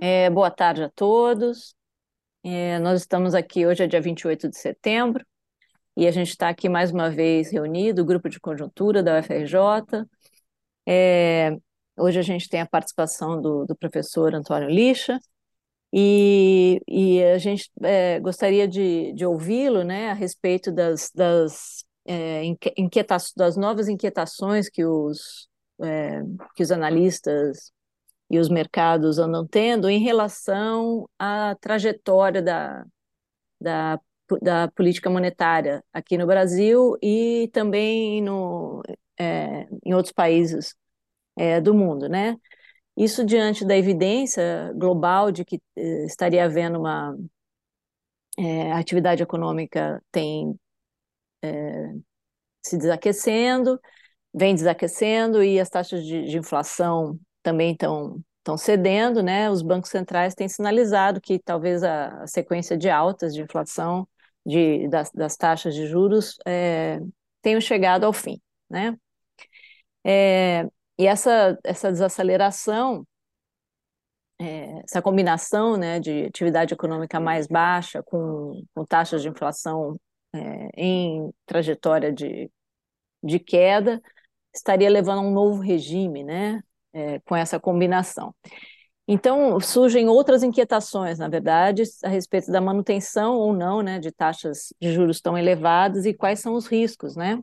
É, boa tarde a todos. É, nós estamos aqui, hoje é dia 28 de setembro, e a gente está aqui mais uma vez reunido, o grupo de conjuntura da UFRJ. É, hoje a gente tem a participação do, do professor Antônio Lixa, e, e a gente é, gostaria de, de ouvi-lo né, a respeito das, das, é, inquieta das novas inquietações que os, é, que os analistas e os mercados andam tendo em relação à trajetória da, da, da política monetária aqui no Brasil e também no, é, em outros países é, do mundo, né? Isso diante da evidência global de que eh, estaria havendo uma é, atividade econômica tem é, se desaquecendo, vem desaquecendo e as taxas de, de inflação também estão estão cedendo, né? Os bancos centrais têm sinalizado que talvez a, a sequência de altas de inflação de, das, das taxas de juros é, tenham chegado ao fim, né? É, e essa, essa desaceleração, é, essa combinação né, de atividade econômica mais baixa com, com taxas de inflação é, em trajetória de, de queda, estaria levando a um novo regime, né? É, com essa combinação. Então, surgem outras inquietações, na verdade, a respeito da manutenção ou não né, de taxas de juros tão elevadas e quais são os riscos né,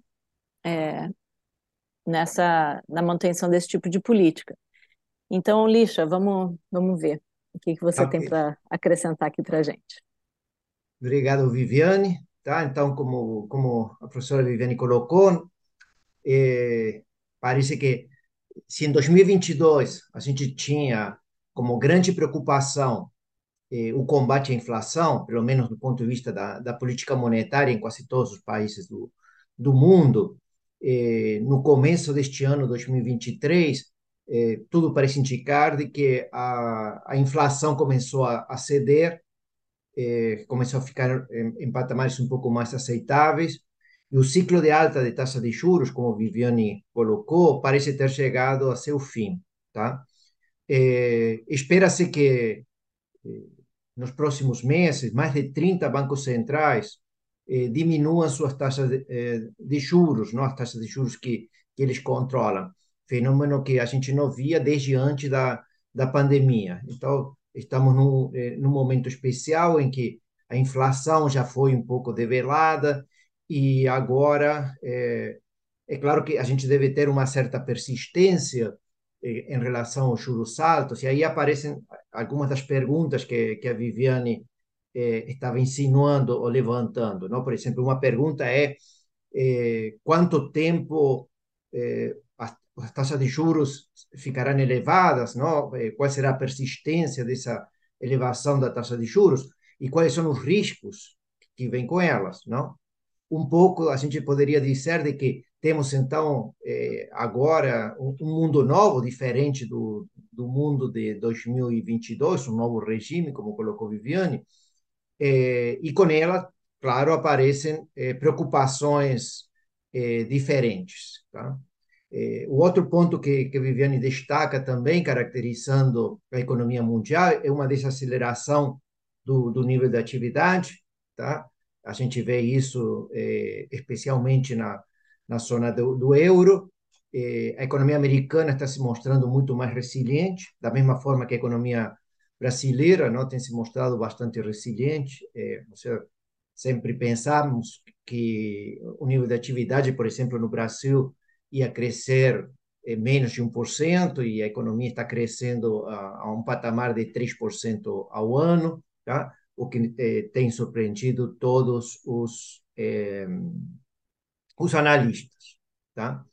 é, nessa, na manutenção desse tipo de política. Então, Lixa, vamos, vamos ver o que, que você okay. tem para acrescentar aqui para a gente. Obrigado, Viviane. Tá? Então, como, como a professora Viviane colocou, é, parece que se em 2022 a gente tinha como grande preocupação eh, o combate à inflação, pelo menos do ponto de vista da, da política monetária em quase todos os países do, do mundo, eh, no começo deste ano, 2023, eh, tudo parece indicar de que a, a inflação começou a, a ceder, eh, começou a ficar em, em patamares um pouco mais aceitáveis, e o ciclo de alta de taxa de juros, como Viviane colocou, parece ter chegado a seu fim. Tá? É, Espera-se que eh, nos próximos meses, mais de 30 bancos centrais eh, diminuam suas taxas de, eh, de, juros, não? as taxas de juros que, que eles controlam. Fenômeno que a gente não via desde antes da, da pandemia. Então, estamos num, num momento especial em que a inflação já foi um pouco develada, e agora é, é claro que a gente deve ter uma certa persistência é, em relação aos juros altos, e aí aparecem algumas das perguntas que, que a Viviane é, estava insinuando ou levantando. Não? Por exemplo, uma pergunta é, é quanto tempo é, as, as, taxas de juros ficarão elevadas, não? Qual será a persistência dessa elevação da taxa de juros e quais são os riscos que vêm com elas, não? Um pouco a gente poderia dizer de que temos então eh, agora um, mundo novo, diferente do, do mundo de 2022, um novo regime, como colocou Viviane, eh, e com ela, claro, aparecem eh, preocupações diferentes. Tá? o outro ponto que, que Viviane destaca também, caracterizando a economia mundial, é uma desaceleração do, do nível de atividade, tá? A gente vê isso é, especialmente na, na zona do, do euro. É, a economia americana está se mostrando muito mais resiliente, da mesma forma que a economia brasileira não tem se mostrado bastante resiliente. É, sempre pensamos que o nível de atividade, por exemplo, no Brasil ia crescer é, menos de 1% e a economia está crescendo a, a um patamar de 3% ao ano, tá? O que eh, tem surpreendido todos os, eh, os analistas. Tá?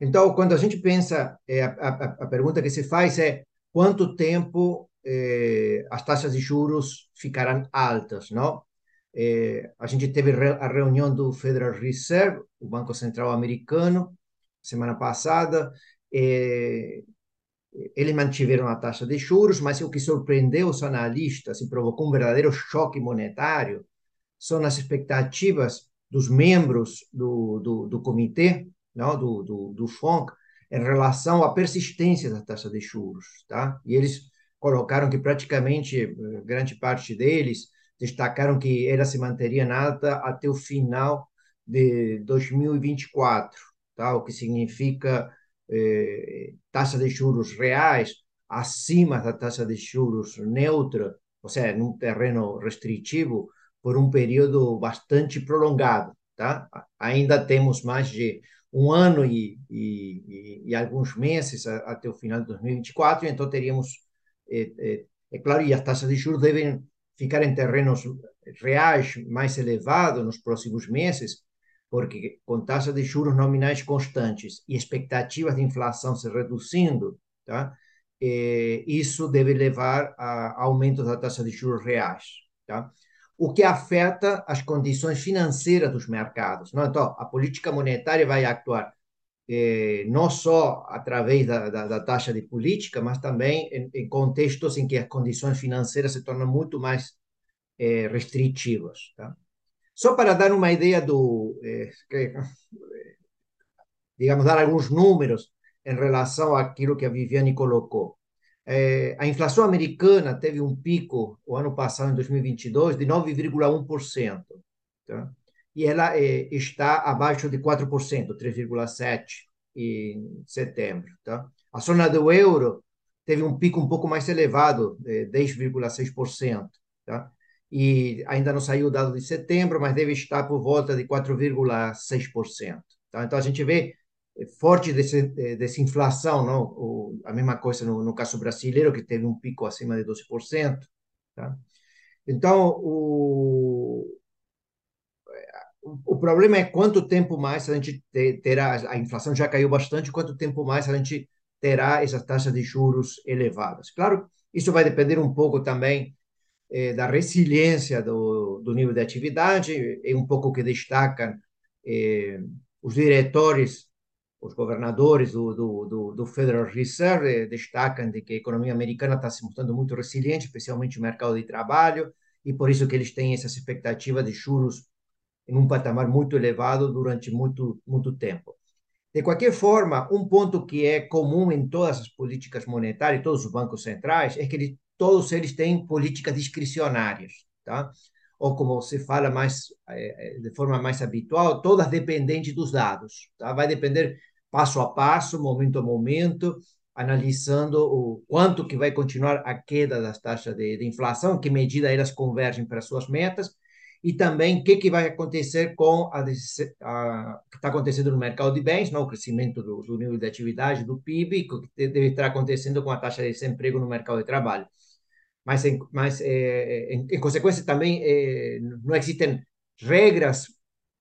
Então, quando a gente pensa, eh, a, a, a, pergunta que se faz é quanto tempo eh, as taxas de juros ficarão altas, não? Eh, a gente teve a reunião do Federal Reserve, o Banco Central Americano, semana passada, eh, eles mantiveram a taxa de juros, mas o que surpreendeu os analistas e provocou um verdadeiro choque monetário são as expectativas dos membros do, do, do comitê, não, do, do, do FONC, em relação à persistência da taxa de juros. Tá? E eles colocaram que praticamente grande parte deles destacaram que ela se manteria alta até o final de 2024, tá? o que significa eh, taxa de juros reais acima da taxa de juros neutra, ou seja, num terreno restritivo, por um período bastante prolongado. Tá? Ainda temos mais de um ano e, e, e alguns meses até o final de 2024, então teríamos, é, é, é claro, e as taxas de juros devem ficar em terrenos reais mais elevados nos próximos meses, porque com taxas de juros nominais constantes e expectativas de inflação se reduzindo, tá? É, isso deve levar a aumento da taxa de juros reais, tá? O que afeta as condições financeiras dos mercados. Não? Então, a política monetária vai atuar eh, não só através da, da, da, taxa de política, mas também em, em, contextos em que as condições financeiras se tornam muito mais eh, restritivas. Tá? Só para dar uma ideia do, eh, que, digamos, dar alguns números em relação àquilo que a Viviane colocou. É, a inflação americana teve um pico o ano passado, em 2022, de 9,1%. Tá? E ela é, está abaixo de 4%, 3,7% em setembro. Tá? A zona do euro teve um pico um pouco mais elevado, 10,6%. Tá? E ainda não saiu o dado de setembro, mas deve estar por volta de 4,6%. Tá? Então, a gente vê forte desinflação, não? O, a mesma coisa no, no, caso brasileiro, que teve um pico acima de 12%. Tá? Então, o, o problema é quanto tempo mais a gente terá, a inflação já caiu bastante, quanto tempo mais a gente terá essas taxas de juros elevadas. Claro, isso vai depender um pouco também eh, da resiliência do, do nível de atividade, é um pouco que destacam eh, os diretores os governadores do, do, do, Federal Reserve destacam de que a economia americana está se mostrando muito resiliente, especialmente o mercado de trabalho, e por isso que eles têm essa expectativa de juros em um patamar muito elevado durante muito, muito tempo. De qualquer forma, um ponto que é comum em todas as políticas monetárias, todos os bancos centrais, é que eles, todos eles têm políticas discricionárias, tá? ou como se fala mais de forma mais habitual, todas dependentes dos dados, tá? Vai depender passo a passo, momento a momento, analisando o quanto que vai continuar a queda das taxas de, de inflação, que medida elas convergem para suas metas, e também o que, que vai acontecer com a, a que está acontecendo no mercado de bens, não? o crescimento do, do nível de atividade, do PIB, que deve estar acontecendo com a taxa de desemprego no mercado de trabalho. Mas, em, mas em, em, consequência, também é, não existem regras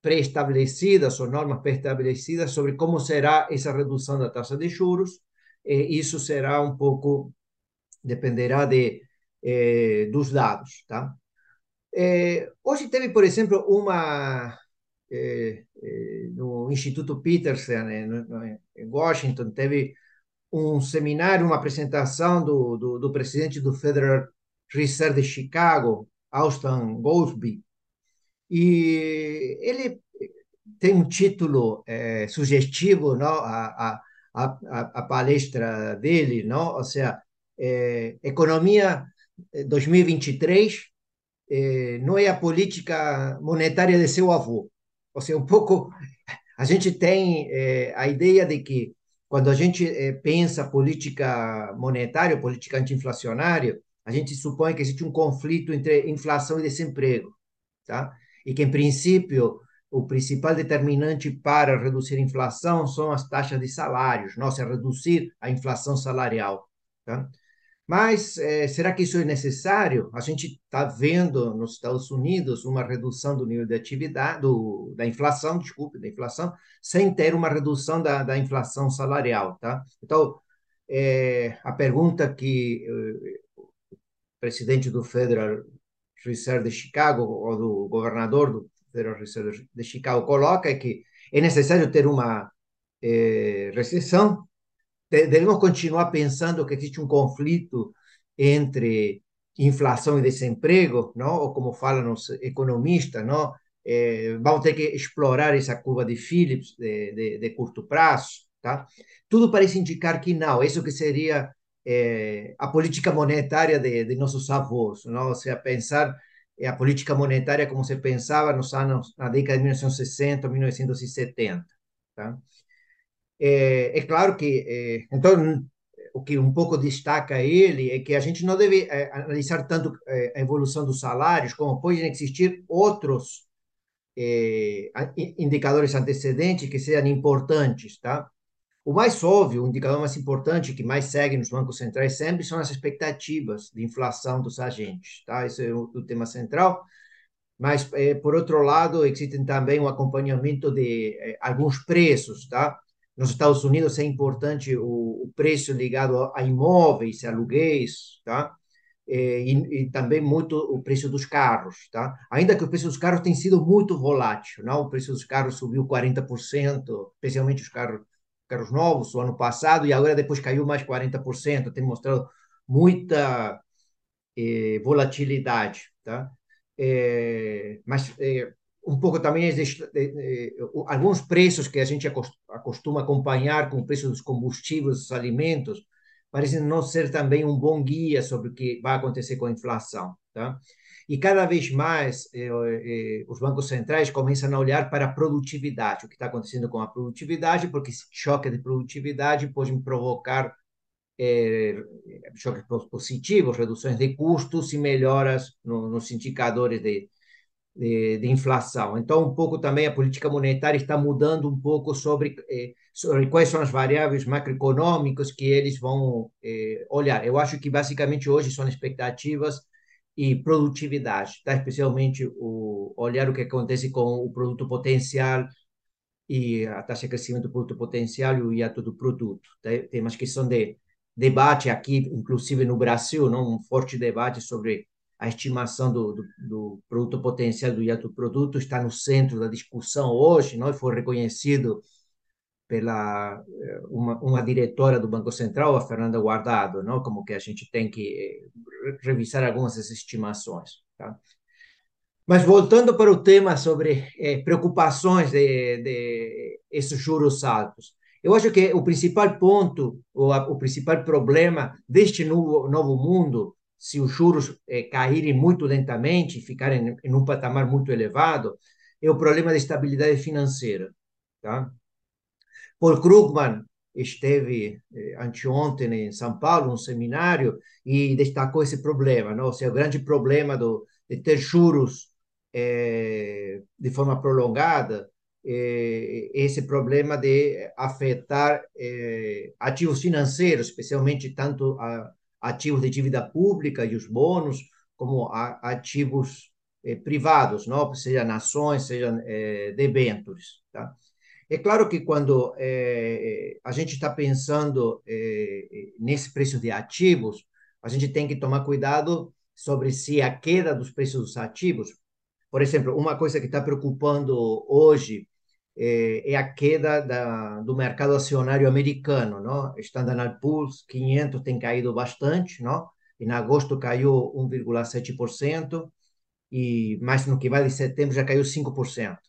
pré-estabelecidas ou normas pré-estabelecidas sobre como será essa redução da taxa de juros. E isso será um pouco, dependerá de, eh, dos dados. Tá? Eh, hoje teve, por exemplo, uma. Eh, no Instituto Peterson, em Washington, teve um seminário, uma apresentação do, do, do presidente do Federal Reserve de Chicago, Austin Goolsbee, e ele tem um título é, sugestivo, não? A, a, a, a, palestra dele, não? Ou seja, é, economia 2023 é, não é a política monetária de seu avô. Ou seja, um pouco a gente tem é, a ideia de que quando a gente é, pensa política monetária, política anti-inflacionária, a gente supõe que existe um conflito entre inflação e desemprego, tá? e que, em princípio, o principal determinante para reduzir a inflação são as taxas de salários, não se reduzir a inflação salarial. Tá? Mas eh, será que isso é necessário? A gente está vendo nos Estados Unidos uma redução do nível de atividade, do, da inflação, desculpe, da inflação, sem ter uma redução da, da inflação salarial. Tá? Então, eh, a pergunta que eh, o presidente do Federal Reserve de Chicago, ou do governador do Federal Reserve de Chicago, coloca é que é necessário ter uma eh, recessão, devemos continuar pensando que existe um conflito entre inflação e desemprego, não? ou como falam os economistas, não? Vamos ter que explorar essa curva de Phillips de, de, de curto prazo. Tá? Tudo parece indicar que não, isso que seria é, a política monetária de, de, nossos avós, não? ou seja, pensar a política monetária como se pensava nos anos, na década de 1960, 1970. Tá? É, é claro que, é, então, o que um pouco destaca ele é que a gente não deve é, analisar tanto é, a evolução dos salários, como podem existir outros é, indicadores antecedentes que sejam importantes, tá? O mais óbvio, o indicador mais importante que mais segue nos bancos centrais sempre são as expectativas de inflação dos agentes, tá? Esse é o, o tema central. Mas, por outro lado, existem também o acompanhamento de alguns preços, tá? Nos Estados Unidos é importante o, o preço ligado a, imóveis, aluguéis, tá? Eh, e, e, também muito o preço dos carros, tá? Ainda que o preço dos carros tem sido muito volátil, não? O preço dos carros subiu 40%, especialmente os carros carros novos o ano passado e agora depois caiu mais 40%, tem mostrado muita eh, volatilidade, tá? Eh, mas eh, um pouco também alguns preços que a gente acostuma acompanhar com o preço dos combustíveis, dos alimentos, parecem não ser também um bom guia sobre o que vai acontecer com a inflação, tá? E cada vez mais eh, eh, os bancos centrais começam a olhar para a produtividade, o que está acontecendo com a produtividade, porque esse choque de produtividade pode provocar eh, choques positivos, reduções de custos e melhoras no, nos indicadores de, de, de, inflação. Então, um pouco também a política monetária está mudando um pouco sobre, eh, sobre quais são as variáveis macroeconômicas que eles vão eh, olhar. Eu acho que basicamente hoje são expectativas e produtividade, tá? especialmente o olhar o que acontece com o produto potencial e a taxa de crescimento do produto potencial e o hiato do produto. Tá? Tem uma questão de debate aqui, inclusive no Brasil, não? um forte debate sobre a estimação do, do, do produto potencial do hiato produto está no centro da discussão hoje, não? E foi reconhecido pela eh, uma, uma diretora do Banco Central, a Fernanda Guardado, não? como que a gente tem que eh, revisar algumas dessas estimações. Tá? Mas voltando para o tema sobre eh, preocupações de, de esses juros altos, eu acho que o principal ponto, ou a, o principal problema deste novo, novo mundo, se os juros eh, caírem muito lentamente, ficarem em um patamar muito elevado, é o problema da estabilidade financeira. Tá? Paul Krugman esteve eh, anteontem em São Paulo, um seminário, e destacou esse problema, não? Ou seja, o grande problema do, de ter juros eh, de forma prolongada, eh, esse problema de afetar ativos financeiros, especialmente tanto a, ativos de dívida pública e os bônus, como ativos eh, privados, não? seja nações, seja eh, debêntures. Tá? É claro que quando é, a gente está pensando é, nesse preço de ativos, a gente tem que tomar cuidado sobre se a queda dos preços dos ativos, por exemplo, uma coisa que está preocupando hoje é, é a queda da, do mercado acionário americano, não? Standard Poor's 500 tem caído bastante, não? Em agosto caiu 1,7% e mais no que vai de setembro já caiu 5%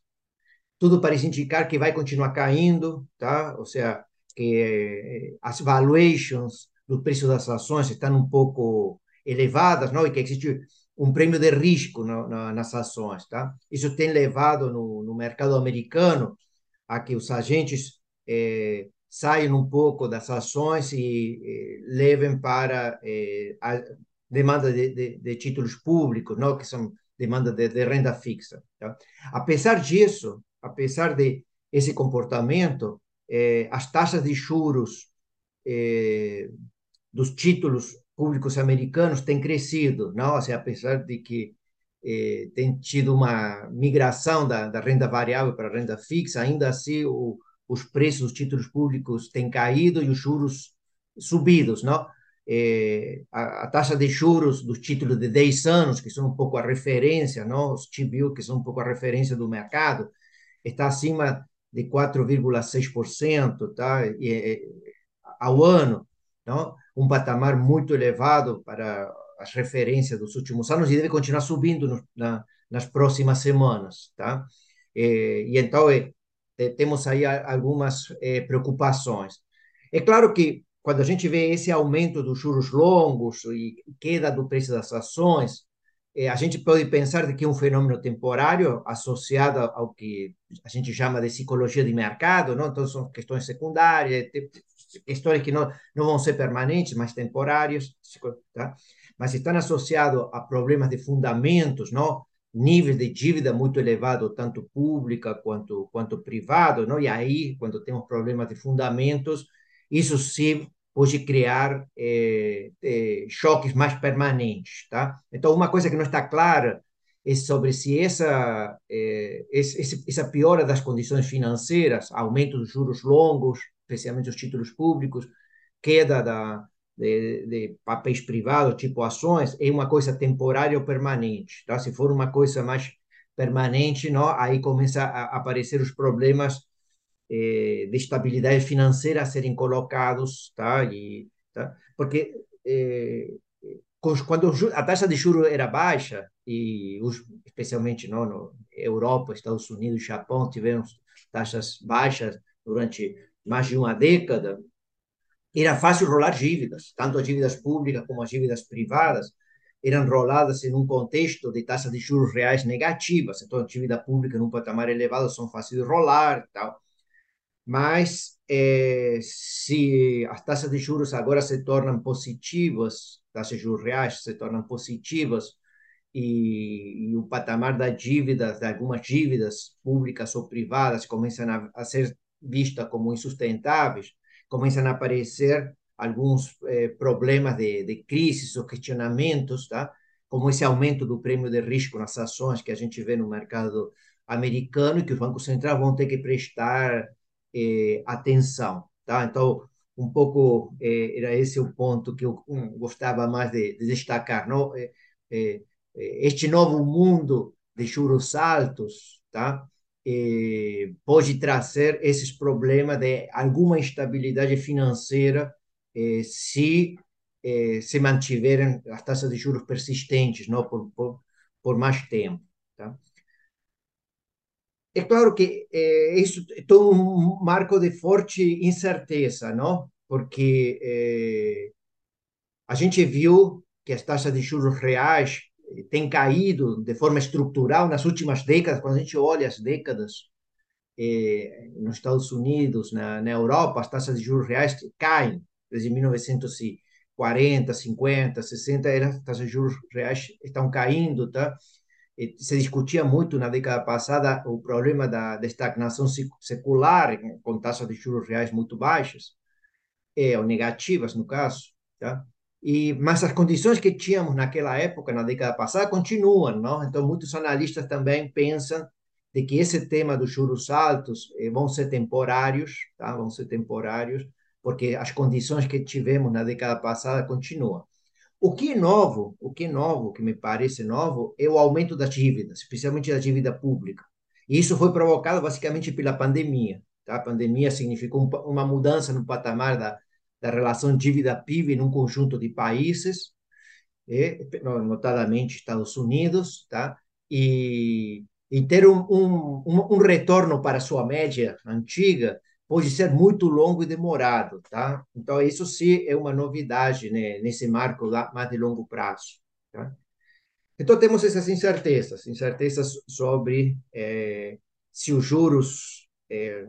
tudo parece indicar que vai continuar caindo, tá? Ou seja, que eh, as valuations do preço das ações estão um pouco elevadas, não? E que existe um prêmio de risco na, nas ações, tá? Isso tem levado no, no mercado americano a que os agentes eh, saiam um pouco das ações e eh, levem para eh, a demanda de, de, de, títulos públicos, não? Que são demanda de, de renda fixa. Tá? Apesar disso, apesar de esse comportamento, eh, as taxas de juros dos títulos públicos americanos têm crescido, não? Assim, apesar de que eh, tem tido uma migração da, da, renda variável para a renda fixa, ainda assim o, os preços dos títulos públicos têm caído e os juros subidos, não? Eh, a, a, taxa de juros dos títulos de 10 anos, que são um pouco a referência, não? os T-bill, que são um pouco a referência do mercado, está acima de 4,6% tá? E, é, ao ano, não? Um patamar muito elevado para as referências dos últimos anos e deve continuar subindo no, na, nas próximas semanas. Tá? E, e então, é, temos aí algumas é, preocupações. É claro que quando a gente vê esse aumento dos juros longos e queda do preço das ações, é, a gente pode pensar que é um fenômeno temporário associado ao que a gente chama de psicologia de mercado, não? Então são questões secundárias, questões que não, não vão ser permanentes, mas temporárias, tá? Mas estão associados a problemas de fundamentos, não? Níveis de dívida muito elevado, tanto pública quanto quanto privado, não? E aí, quando temos problemas de fundamentos, isso sim pode criar é, é, choques mais permanentes, tá? Então, uma coisa que não está clara é sobre se essa é, esse, essa piora das condições financeiras, aumento dos juros longos, especialmente os títulos públicos, queda da, de, de, papéis privados, tipo ações, é uma coisa temporária ou permanente. Tá? Se for uma coisa mais permanente, não, aí começa a aparecer os problemas eh, de estabilidade financeira a serem colocados, tá? E, tá? Porque eh, quando a taxa de juros era baixa e os, especialmente não, no Europa, Estados Unidos, Japão tiveram taxas baixas durante mais de uma década, era fácil rolar dívidas, tanto as dívidas públicas como as dívidas privadas eram roladas em um contexto de taxas de juros reais negativas, então a dívida pública num patamar elevado são fáceis de rolar, tal. Mas eh, se as taxas de juros agora se tornam positivas, taxas de juros reais se tornam positivas e, e o patamar da dívida, de algumas dívidas públicas ou privadas começam a, a ser vistas como insustentáveis, começam a aparecer alguns eh, problemas de, de crises ou questionamentos, tá? como esse aumento do prêmio de risco nas ações que a gente vê no mercado americano e que os bancos centrais vão ter que prestar eh, atenção. Tá? Então, um pouco eh, era esse o ponto que eu um, gostava mais de, de destacar. Não? Eh, eh este novo mundo de juros altos, tá? Eh, pode trazer esses problemas de alguma instabilidade financeira eh, se eh, se mantiverem as taxas de juros persistentes não por, por, por mais tempo. Tá? É claro que isso é todo um marco de forte incerteza, não? Porque a gente viu que as taxas de juros reais tem caído de forma estrutural nas últimas décadas, quando a gente olha as décadas eh, nos Estados Unidos, na, na Europa, as taxas de juros reais caem desde 1940, 50, 60, as taxas de juros reais estão caindo, tá? se discutia muito na década passada o problema da, da estagnação secular, com taxas de juros reais muito baixas, é, ou negativas, no caso, tá? E, mas as condições que tínhamos naquela época, na década passada, continuam, não? Então, muitos analistas também pensam de que esse tema dos juros altos eh, vão ser temporários, tá? Vão ser temporários, porque as condições que tivemos na década passada continuam. O que é novo, o que é novo, que me parece novo, é o aumento das dívidas, especialmente da dívida pública. E isso foi provocado basicamente pela pandemia. Tá? A pandemia significou uma mudança no patamar da, da relação dívida-PIB num conjunto de países, notadamente Estados Unidos, tá? E, e ter um, um, um, retorno para sua média antiga pode ser muito longo e demorado, tá? Então, isso sim é uma novidade né, nesse marco lá, mais de longo prazo, tá? Então, temos essas incertezas, incertezas sobre eh, se os juros eh,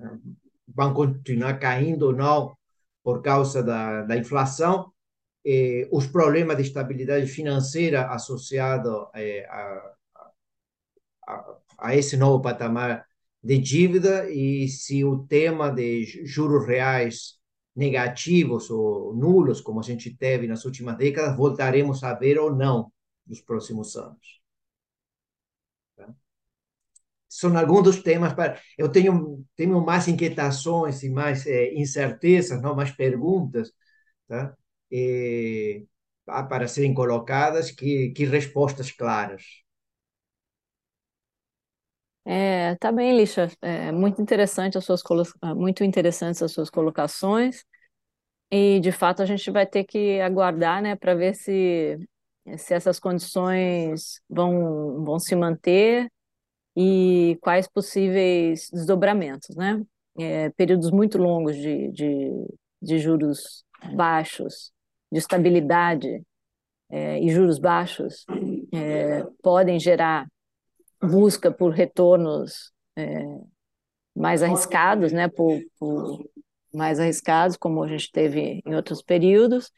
vão continuar caindo ou não por causa da, da inflação, eh, os problemas de estabilidade financeira associados eh, a, a, a, esse novo patamar de dívida e se o tema de juros reais negativos ou nulos, como a gente teve nas últimas décadas, voltaremos a ver ou não nos próximos anos são alguns dos temas para eu tenho tenho mais inquietações e mais é, incertezas não mais perguntas tá e, para serem colocadas que que respostas claras é, tá bem, Lixa. É muito interessante as suas muito interessantes as suas colocações. E de fato a gente vai ter que aguardar, né, para ver se se essas condições vão vão se manter e quais possíveis desdobramentos, né? É, períodos muito longos de, de, de juros baixos, de estabilidade é, e juros baixos, é, podem gerar busca por retornos é, mais arriscados, né, por, por mais arriscados, como a gente teve em outros períodos,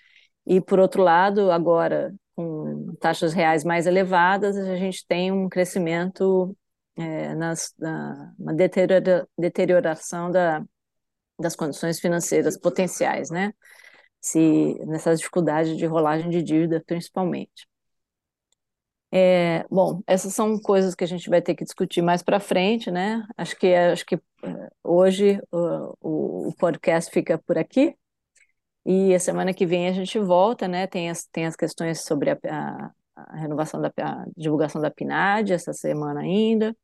e por outro lado, agora com taxas reais mais elevadas, a gente tem um crescimento é, nas, na, uma deteriora, deterioração da, das condições financeiras potenciais, né? Se nessas dificuldades de rolagem de dívida, principalmente. É, bom, essas são coisas que a gente vai ter que discutir mais para frente, né? Acho que acho que é, hoje o, o podcast fica por aqui e a semana que vem a gente volta, né? Tem as, tem as questões sobre a, a, a renovação da a divulgação da PNAD essa semana ainda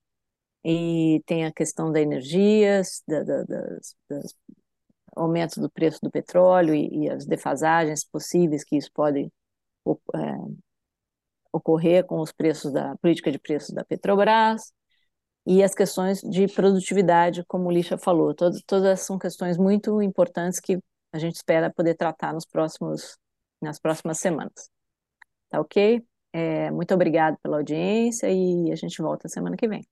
e tem a questão da energia, da, da, das, das aumentos do preço do petróleo e, e, as defasagens possíveis que isso pode é, ocorrer com os preços da política de preços da Petrobras e as questões de produtividade, como o Lixa falou. Todas, todas são questões muito importantes que a gente espera poder tratar nos próximos, nas próximas semanas. Tá ok? É, muito obrigado pela audiência e a gente volta semana que vem.